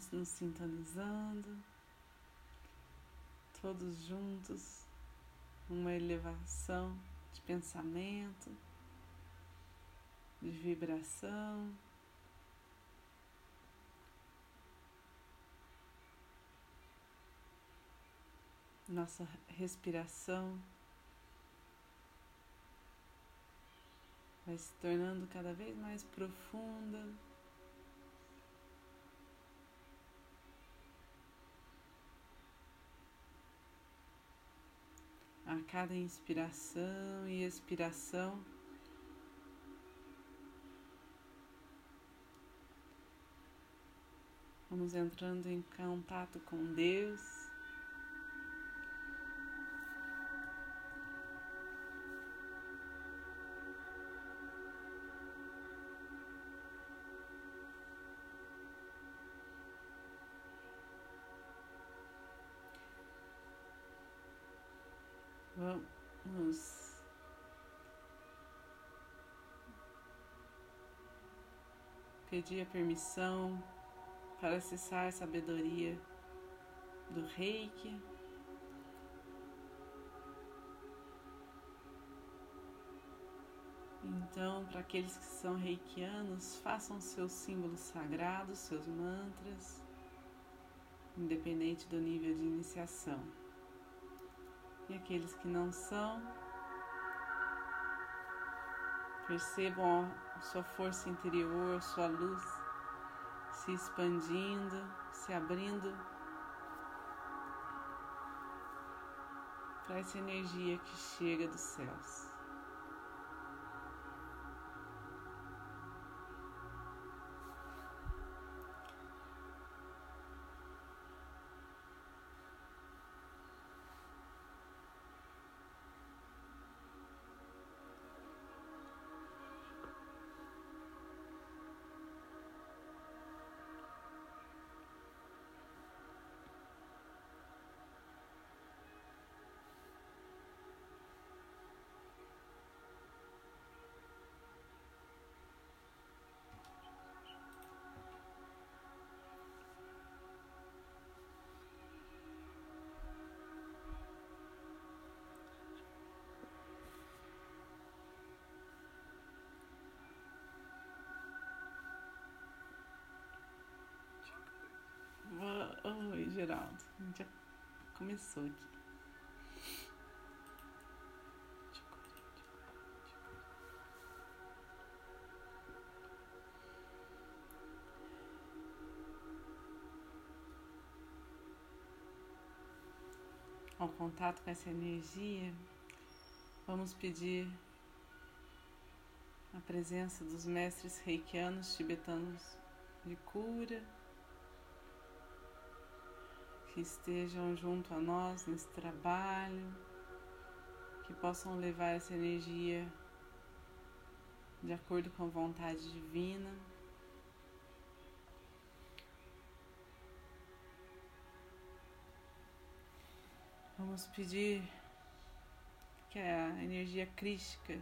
Vamos nos sintonizando, todos juntos, uma elevação de pensamento, de vibração. Nossa respiração vai se tornando cada vez mais profunda. A cada inspiração e expiração, vamos entrando em contato com Deus. Pedir a permissão para acessar a sabedoria do Reiki. Então, para aqueles que são reikianos, façam seus símbolos sagrados, seus mantras, independente do nível de iniciação. E aqueles que não são, percebam sua força interior, sua luz se expandindo, se abrindo para essa energia que chega dos céus. Geraldo. A gente já começou aqui. Ao contato com essa energia, vamos pedir a presença dos mestres reikianos tibetanos de cura que estejam junto a nós nesse trabalho, que possam levar essa energia de acordo com a vontade divina. Vamos pedir que a energia crística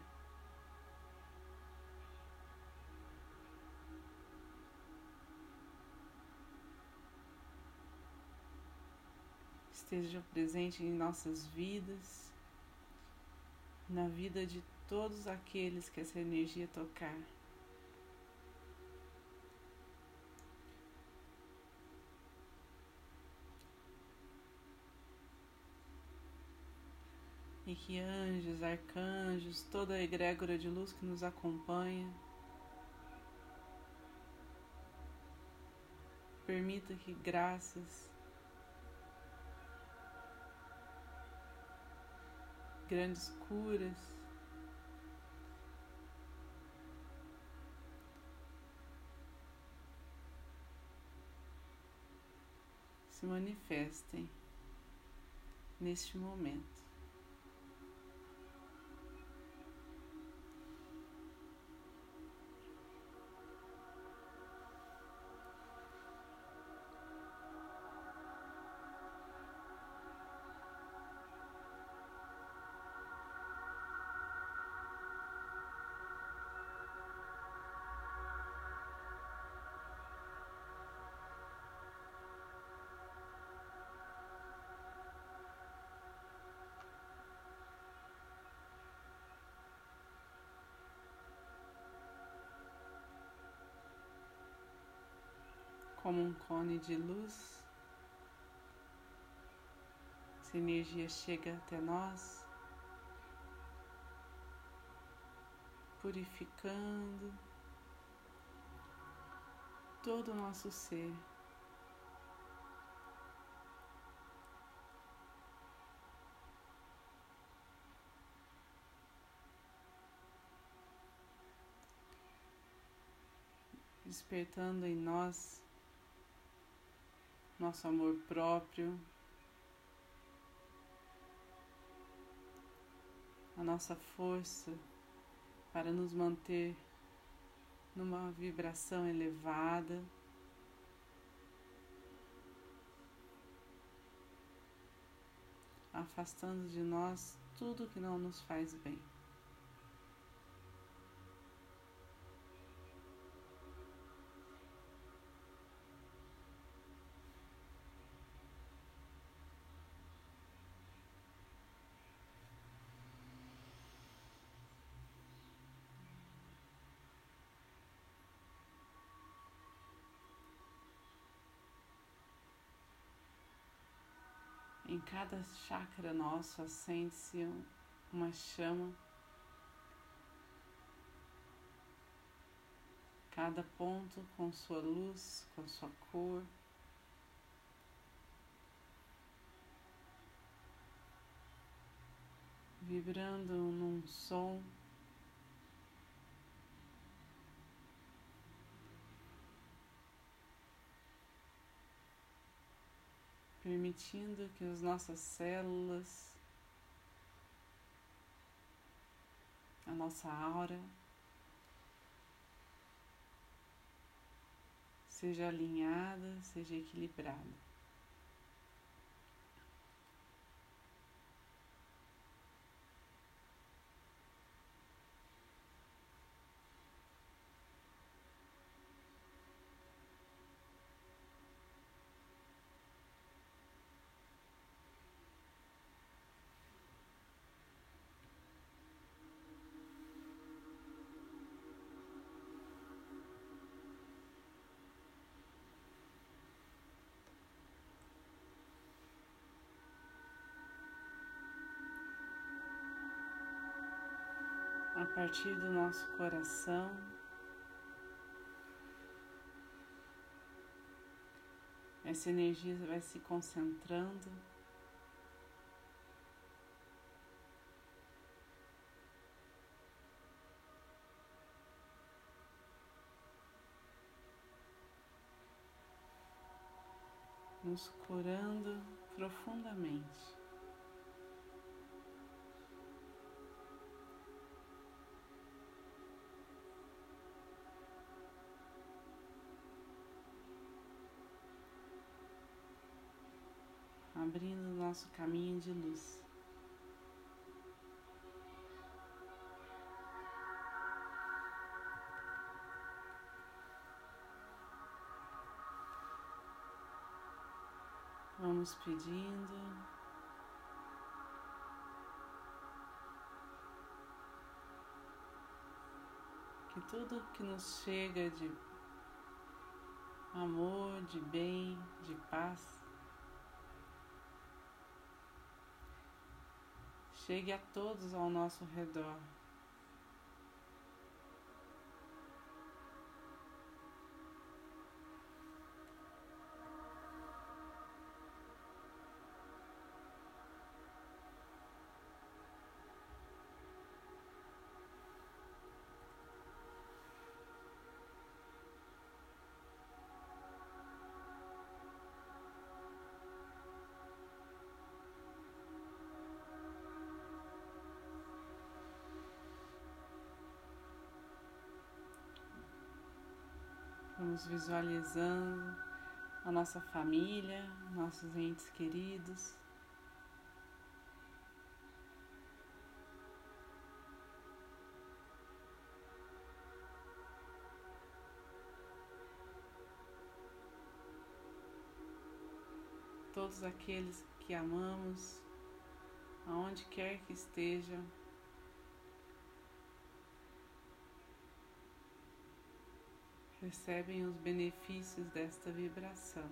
esteja presente em nossas vidas, na vida de todos aqueles que essa energia tocar. E que anjos, arcanjos, toda a egrégora de luz que nos acompanha, permita que graças grandes curas. Se manifestem neste momento. Como um cone de luz. Essa energia chega até nós, purificando todo o nosso ser. despertando em nós nosso amor próprio, a nossa força para nos manter numa vibração elevada. Afastando de nós tudo que não nos faz bem. Em cada chakra nosso acende-se uma chama. Cada ponto com sua luz, com sua cor. Vibrando num som permitindo que as nossas células, a nossa aura, seja alinhada, seja equilibrada. Partir do nosso coração. Essa energia vai se concentrando. Nos curando profundamente. Nosso caminho de luz. Vamos pedindo. Que tudo que nos chega de amor, de bem, de paz, chegue a todos ao nosso redor. Visualizando a nossa família, nossos entes queridos. Todos aqueles que amamos, aonde quer que estejam. Recebem os benefícios desta vibração.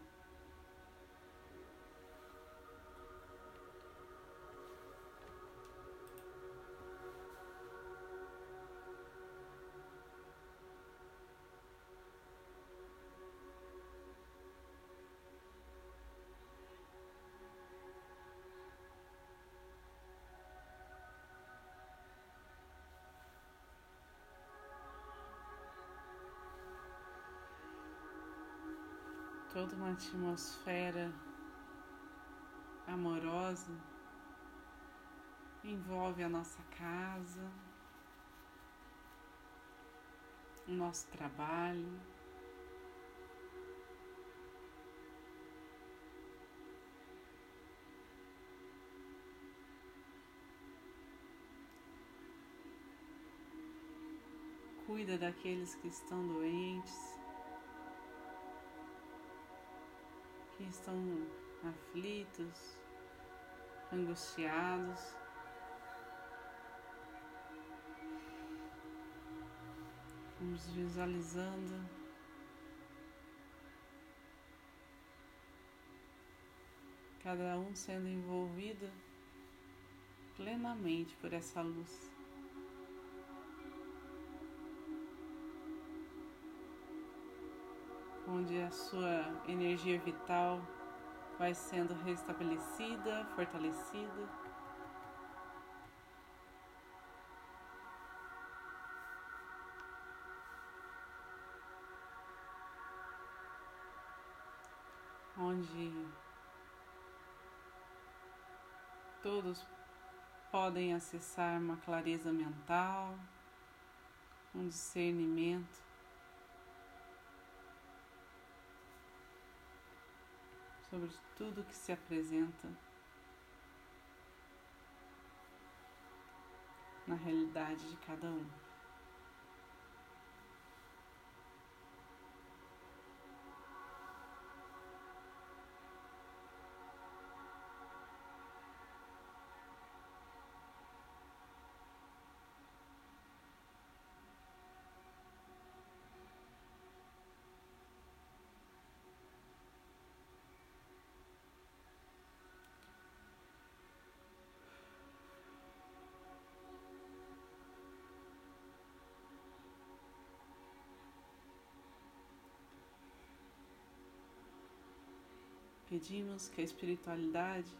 Toda uma atmosfera amorosa envolve a nossa casa, o nosso trabalho. Cuida daqueles que estão doentes. Que estão aflitos, angustiados. Vamos visualizando cada um sendo envolvido plenamente por essa luz. Onde a sua energia vital vai sendo restabelecida, fortalecida. Onde todos podem acessar uma clareza mental, um discernimento sobre tudo que se apresenta na realidade de cada um. Pedimos que a espiritualidade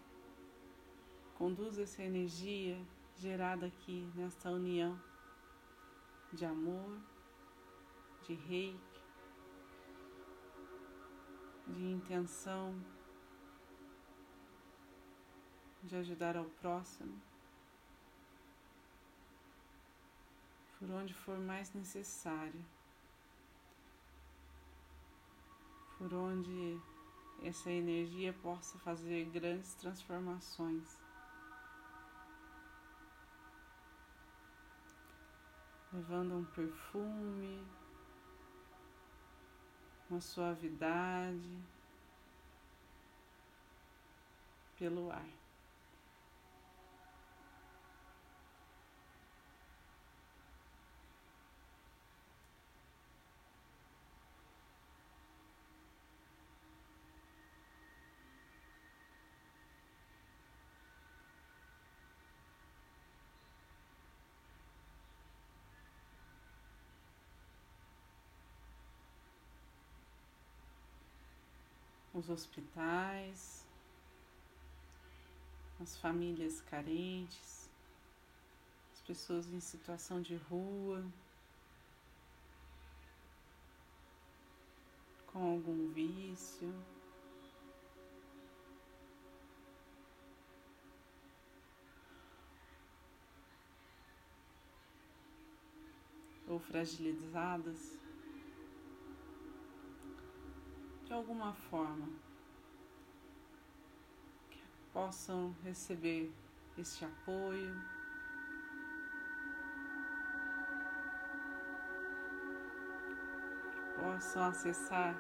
conduza essa energia gerada aqui nesta união de amor, de reiki, de intenção de ajudar ao próximo, por onde for mais necessário, por onde essa energia possa fazer grandes transformações. Levando um perfume, uma suavidade pelo ar. Os hospitais, as famílias carentes, as pessoas em situação de rua, com algum vício. Ou fragilizadas alguma forma que possam receber este apoio. Possam acessar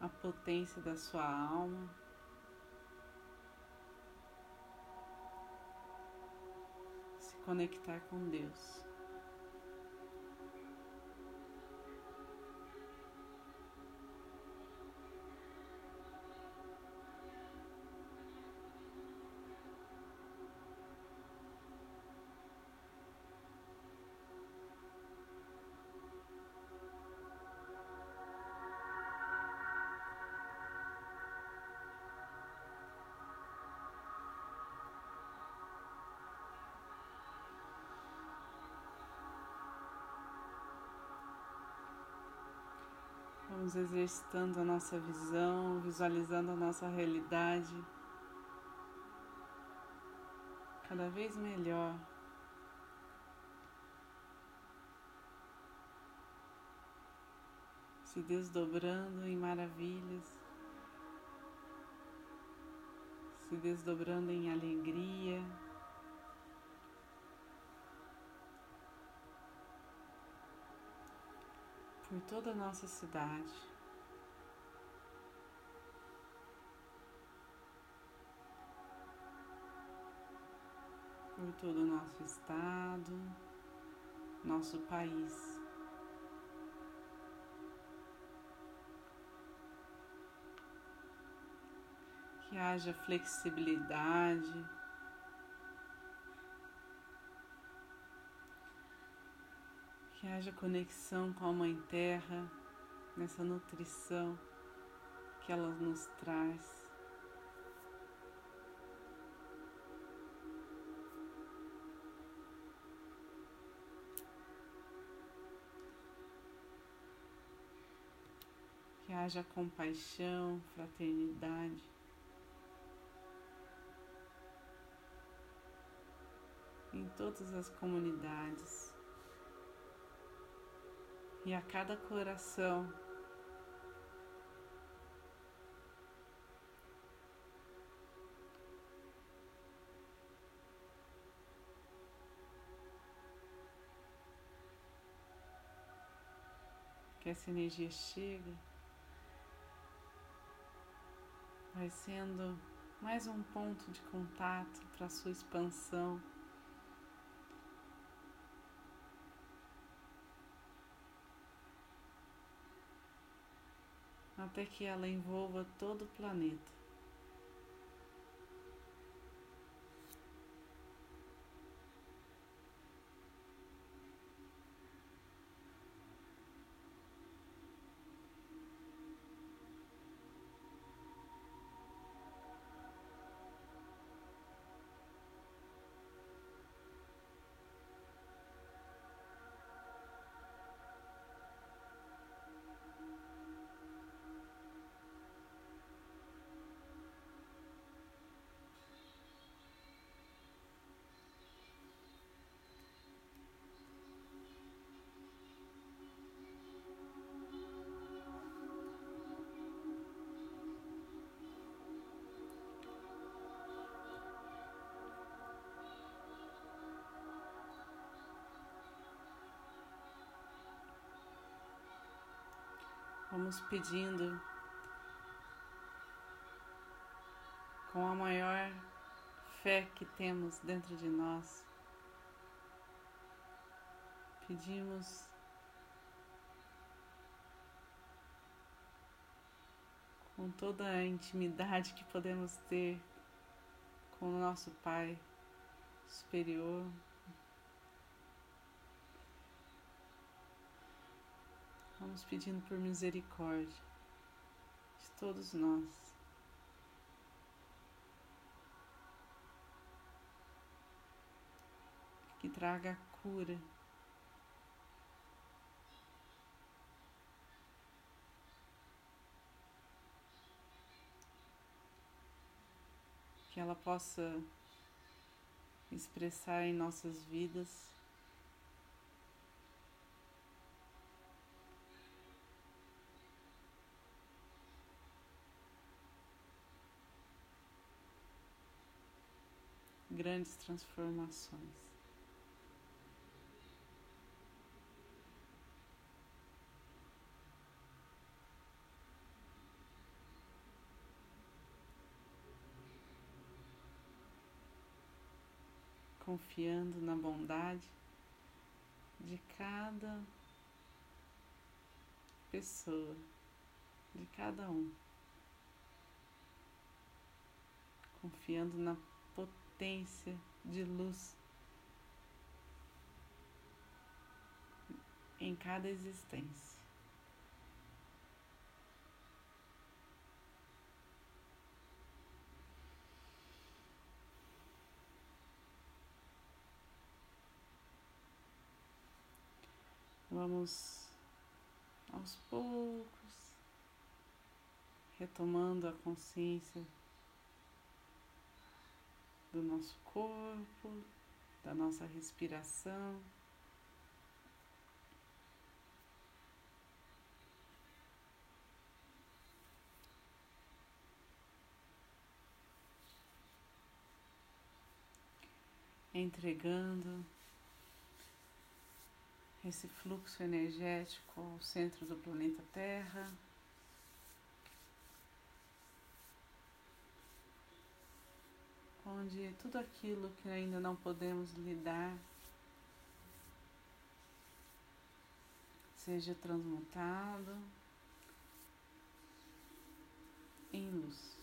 a potência da sua alma. Conectar com Deus. Vamos exercitando a nossa visão, visualizando a nossa realidade cada vez melhor. Se desdobrando em maravilhas, se desdobrando em alegria. Por toda a nossa cidade. Por todo o nosso estado, nosso país. Que haja flexibilidade que haja conexão com a Mãe Terra, nessa nutrição que ela nos traz. Que haja compaixão, fraternidade. Em todas as comunidades e a cada coração. Que essa energia chega, vai sendo mais um ponto de contato para a sua expansão. Até que ela envolva todo o planeta. Vamos pedindo com a maior fé que temos dentro de nós. Pedimos com toda a intimidade que podemos ter com o nosso Pai superior. Vamos pedindo por misericórdia de todos nós. Que traga a cura. Que ela possa expressar em nossas vidas grandes transformações. Confiando na bondade de cada pessoa, de cada um, confiando na potência de luz em cada existência. Vamos aos poucos retomando a consciência do nosso corpo, da nossa respiração. Entregando esse fluxo energético ao centro do planeta Terra. Onde tudo aquilo que ainda não podemos lidar seja transmutado em luz.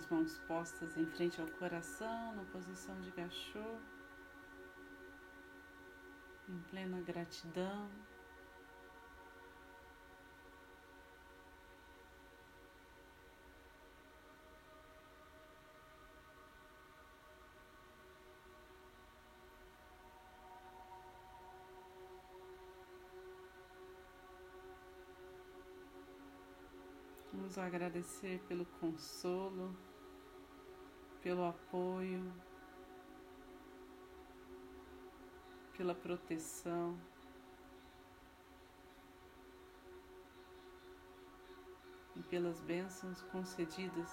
As mãos postas em frente ao coração, na posição de gachô, em plena gratidão. Vamos agradecer pelo consolo, pelo apoio, pela proteção. E pelas bênçãos concedidas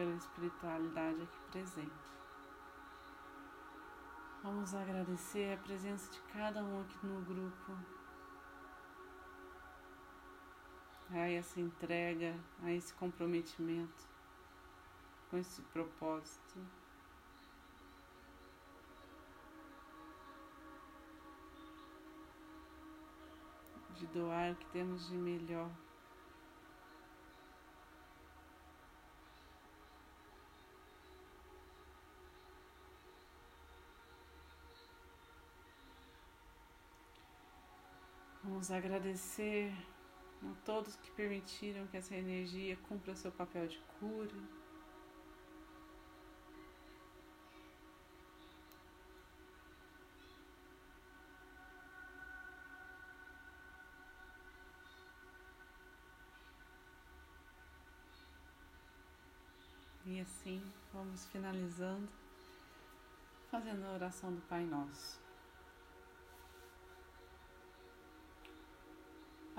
pela espiritualidade aqui presente. Vamos agradecer a presença de cada um aqui no grupo, a essa entrega, a esse comprometimento com esse propósito. De doar o que temos de melhor Vamos agradecer a todos que permitiram que essa energia cumpra seu papel de cura. E assim vamos finalizando, fazendo a oração do Pai Nosso.